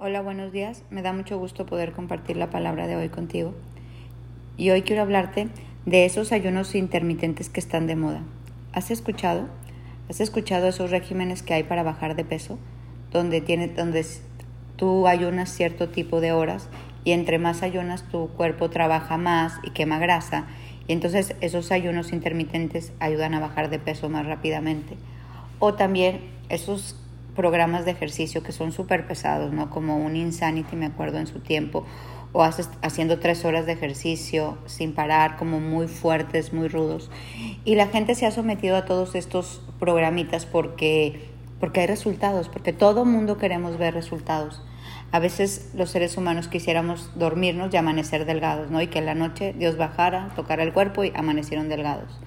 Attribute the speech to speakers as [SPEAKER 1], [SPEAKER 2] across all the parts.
[SPEAKER 1] Hola, buenos días. Me da mucho gusto poder compartir la palabra de hoy contigo. Y hoy quiero hablarte de esos ayunos intermitentes que están de moda. ¿Has escuchado? ¿Has escuchado esos regímenes que hay para bajar de peso? Donde, tiene, donde tú ayunas cierto tipo de horas y entre más ayunas tu cuerpo trabaja más y quema grasa. Y entonces esos ayunos intermitentes ayudan a bajar de peso más rápidamente. O también esos programas de ejercicio que son súper pesados, ¿no? Como un Insanity, me acuerdo en su tiempo, o haciendo tres horas de ejercicio sin parar, como muy fuertes, muy rudos. Y la gente se ha sometido a todos estos programitas porque, porque hay resultados, porque todo mundo queremos ver resultados. A veces los seres humanos quisiéramos dormirnos y amanecer delgados, ¿no? Y que en la noche Dios bajara, tocara el cuerpo y amanecieron delgados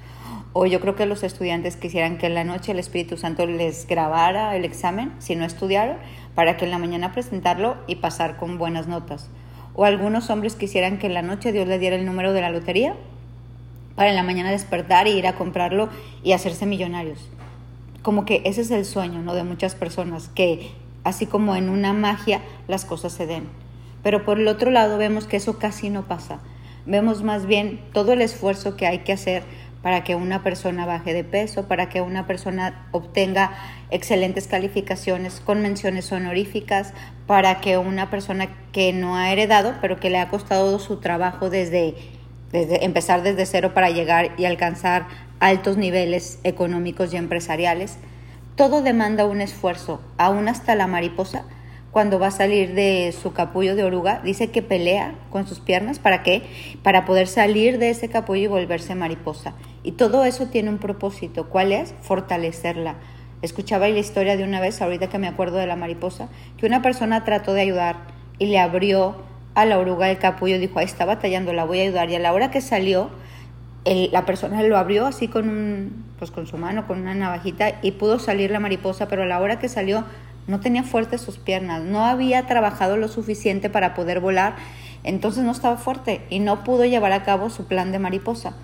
[SPEAKER 1] o yo creo que los estudiantes quisieran que en la noche el Espíritu Santo les grabara el examen, si no estudiaron, para que en la mañana presentarlo y pasar con buenas notas. O algunos hombres quisieran que en la noche Dios les diera el número de la lotería, para en la mañana despertar y ir a comprarlo y hacerse millonarios. Como que ese es el sueño ¿no? de muchas personas, que así como en una magia las cosas se den. Pero por el otro lado vemos que eso casi no pasa. Vemos más bien todo el esfuerzo que hay que hacer para que una persona baje de peso, para que una persona obtenga excelentes calificaciones con menciones honoríficas, para que una persona que no ha heredado, pero que le ha costado su trabajo desde, desde empezar desde cero para llegar y alcanzar altos niveles económicos y empresariales, todo demanda un esfuerzo, aún hasta la mariposa cuando va a salir de su capullo de oruga, dice que pelea con sus piernas, ¿para qué? Para poder salir de ese capullo y volverse mariposa. Y todo eso tiene un propósito, ¿cuál es? Fortalecerla. Escuchaba la historia de una vez, ahorita que me acuerdo de la mariposa, que una persona trató de ayudar y le abrió a la oruga el capullo y dijo, ahí está batallando, la voy a ayudar. Y a la hora que salió, la persona lo abrió así con, un, pues con su mano, con una navajita, y pudo salir la mariposa, pero a la hora que salió no tenía fuertes sus piernas, no había trabajado lo suficiente para poder volar, entonces no estaba fuerte y no pudo llevar a cabo su plan de mariposa.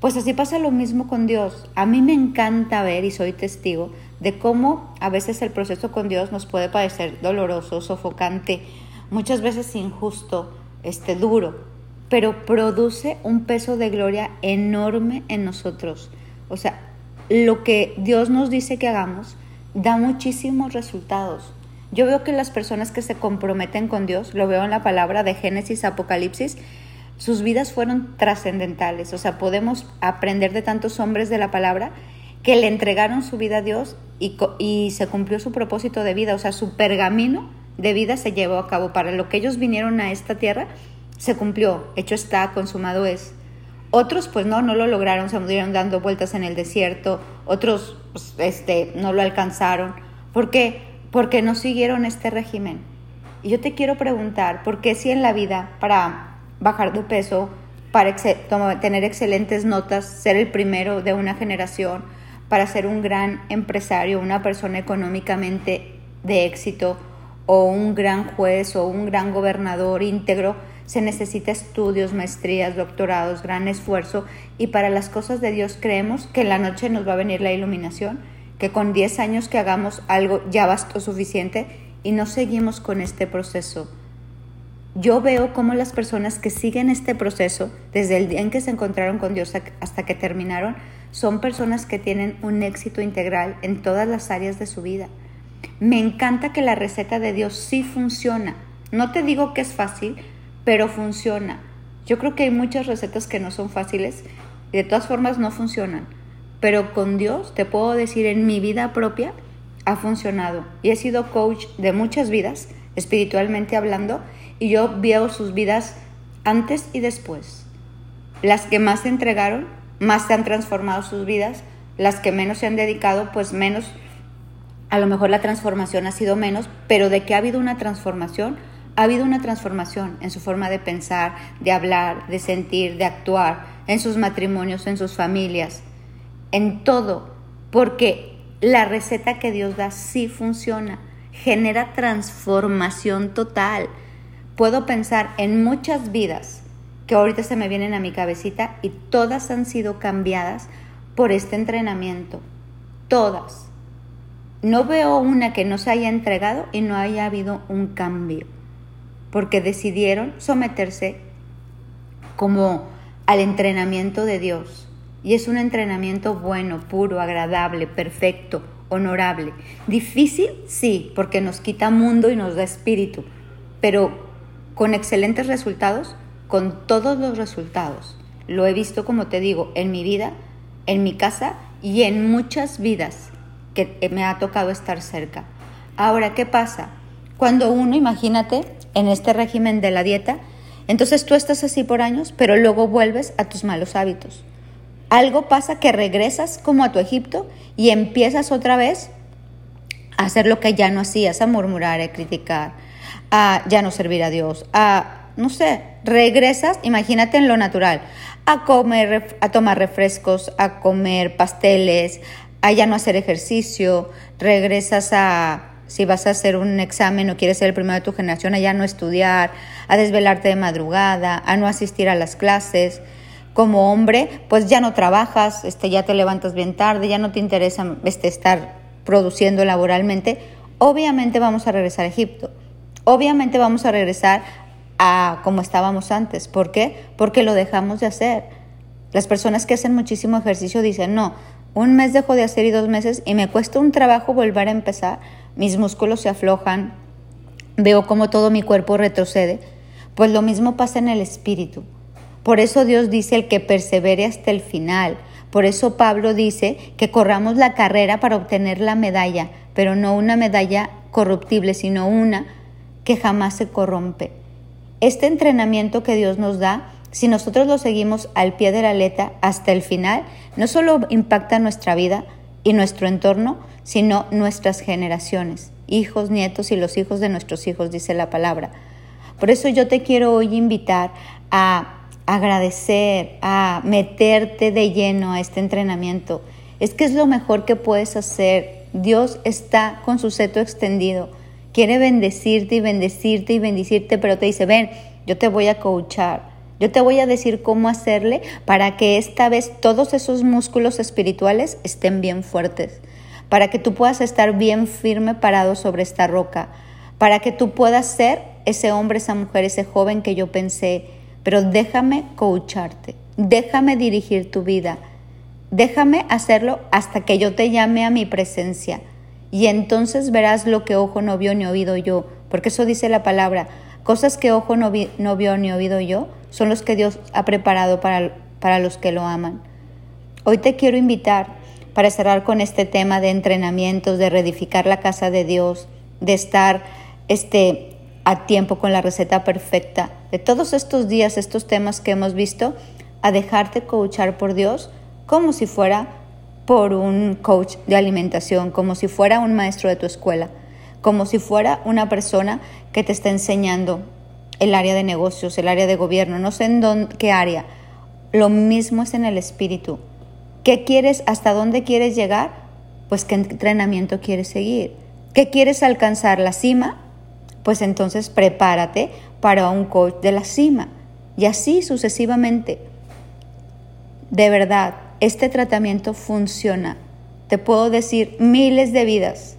[SPEAKER 1] Pues así pasa lo mismo con Dios. A mí me encanta ver y soy testigo de cómo a veces el proceso con Dios nos puede parecer doloroso, sofocante, muchas veces injusto, este duro, pero produce un peso de gloria enorme en nosotros. O sea, lo que Dios nos dice que hagamos, da muchísimos resultados. Yo veo que las personas que se comprometen con Dios, lo veo en la palabra de Génesis, Apocalipsis, sus vidas fueron trascendentales. O sea, podemos aprender de tantos hombres de la palabra que le entregaron su vida a Dios y, y se cumplió su propósito de vida. O sea, su pergamino de vida se llevó a cabo. Para lo que ellos vinieron a esta tierra, se cumplió. Hecho está, consumado es. Otros pues no, no lo lograron, se murieron dando vueltas en el desierto, otros pues, este, no lo alcanzaron. ¿Por qué? Porque no siguieron este régimen. Y yo te quiero preguntar, ¿por qué si en la vida para bajar de peso, para tener excelentes notas, ser el primero de una generación, para ser un gran empresario, una persona económicamente de éxito, o un gran juez o un gran gobernador íntegro, se necesita estudios, maestrías, doctorados, gran esfuerzo y para las cosas de Dios creemos que en la noche nos va a venir la iluminación, que con 10 años que hagamos algo ya bastó suficiente y no seguimos con este proceso. Yo veo cómo las personas que siguen este proceso, desde el día en que se encontraron con Dios hasta que terminaron, son personas que tienen un éxito integral en todas las áreas de su vida. Me encanta que la receta de Dios sí funciona. No te digo que es fácil, pero funciona. Yo creo que hay muchas recetas que no son fáciles y de todas formas no funcionan. Pero con Dios, te puedo decir, en mi vida propia ha funcionado. Y he sido coach de muchas vidas, espiritualmente hablando, y yo veo sus vidas antes y después. Las que más se entregaron, más se han transformado sus vidas. Las que menos se han dedicado, pues menos. A lo mejor la transformación ha sido menos, pero de que ha habido una transformación, ha habido una transformación en su forma de pensar, de hablar, de sentir, de actuar, en sus matrimonios, en sus familias, en todo, porque la receta que Dios da sí funciona, genera transformación total. Puedo pensar en muchas vidas que ahorita se me vienen a mi cabecita y todas han sido cambiadas por este entrenamiento, todas. no veo una que no se haya entregado y no haya habido un cambio, porque decidieron someterse como al entrenamiento de Dios. Y es un entrenamiento bueno, puro, agradable, perfecto, honorable. Difícil, sí, porque nos quita mundo y nos da espíritu, pero con excelentes resultados, con todos los resultados. Lo he visto, como te digo, en mi vida, en mi casa y en muchas vidas que me ha tocado estar cerca. Ahora, ¿qué pasa? Cuando uno, imagínate, en este régimen de la dieta, entonces tú estás así por años, pero luego vuelves a tus malos hábitos. Algo pasa que regresas como a tu Egipto y empiezas otra vez a hacer lo que ya no hacías, a murmurar, a criticar, a ya no servir a Dios, a, no sé, regresas, imagínate en lo natural, a comer, a tomar refrescos, a comer pasteles, a ya no hacer ejercicio, regresas a, si vas a hacer un examen o quieres ser el primero de tu generación, a ya no estudiar, a desvelarte de madrugada, a no asistir a las clases. Como hombre, pues ya no trabajas, este, ya te levantas bien tarde, ya no te interesa este, estar produciendo laboralmente. Obviamente vamos a regresar a Egipto. Obviamente vamos a regresar a como estábamos antes. ¿Por qué? Porque lo dejamos de hacer. Las personas que hacen muchísimo ejercicio dicen, no, un mes dejo de hacer y dos meses y me cuesta un trabajo volver a empezar. Mis músculos se aflojan, veo como todo mi cuerpo retrocede. Pues lo mismo pasa en el espíritu. Por eso Dios dice el que persevere hasta el final. Por eso Pablo dice que corramos la carrera para obtener la medalla, pero no una medalla corruptible, sino una que jamás se corrompe. Este entrenamiento que Dios nos da si nosotros lo seguimos al pie de la letra hasta el final, no solo impacta nuestra vida y nuestro entorno, sino nuestras generaciones, hijos, nietos y los hijos de nuestros hijos, dice la palabra. Por eso yo te quiero hoy invitar a agradecer, a meterte de lleno a este entrenamiento. Es que es lo mejor que puedes hacer. Dios está con su seto extendido. Quiere bendecirte y bendecirte y bendecirte, pero te dice, ven, yo te voy a coachar yo te voy a decir cómo hacerle para que esta vez todos esos músculos espirituales estén bien fuertes, para que tú puedas estar bien firme parado sobre esta roca, para que tú puedas ser ese hombre, esa mujer, ese joven que yo pensé, pero déjame coacharte, déjame dirigir tu vida, déjame hacerlo hasta que yo te llame a mi presencia. Y entonces verás lo que ojo no vio ni oído yo, porque eso dice la palabra, cosas que ojo no, no vio ni oído yo, son los que Dios ha preparado para, para los que lo aman. Hoy te quiero invitar para cerrar con este tema de entrenamientos, de reedificar la casa de Dios, de estar este, a tiempo con la receta perfecta, de todos estos días, estos temas que hemos visto, a dejarte coachar por Dios como si fuera por un coach de alimentación, como si fuera un maestro de tu escuela, como si fuera una persona que te está enseñando el área de negocios, el área de gobierno, no sé en dónde, qué área. Lo mismo es en el espíritu. ¿Qué quieres? ¿Hasta dónde quieres llegar? Pues qué entrenamiento quieres seguir. ¿Qué quieres alcanzar? ¿La cima? Pues entonces prepárate para un coach de la cima. Y así sucesivamente. De verdad, este tratamiento funciona. Te puedo decir miles de vidas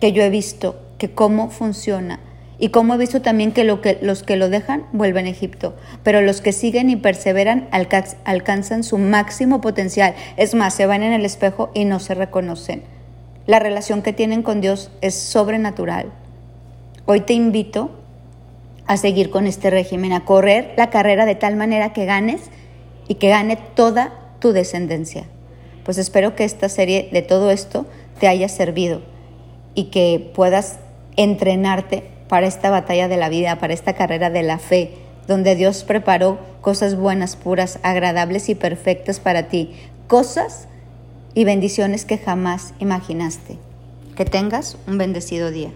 [SPEAKER 1] que yo he visto que cómo funciona y como he visto también que, lo que los que lo dejan vuelven a Egipto, pero los que siguen y perseveran alcanzan su máximo potencial. Es más, se van en el espejo y no se reconocen. La relación que tienen con Dios es sobrenatural. Hoy te invito a seguir con este régimen, a correr la carrera de tal manera que ganes y que gane toda tu descendencia. Pues espero que esta serie de todo esto te haya servido y que puedas entrenarte para esta batalla de la vida, para esta carrera de la fe, donde Dios preparó cosas buenas, puras, agradables y perfectas para ti, cosas y bendiciones que jamás imaginaste. Que tengas un bendecido día.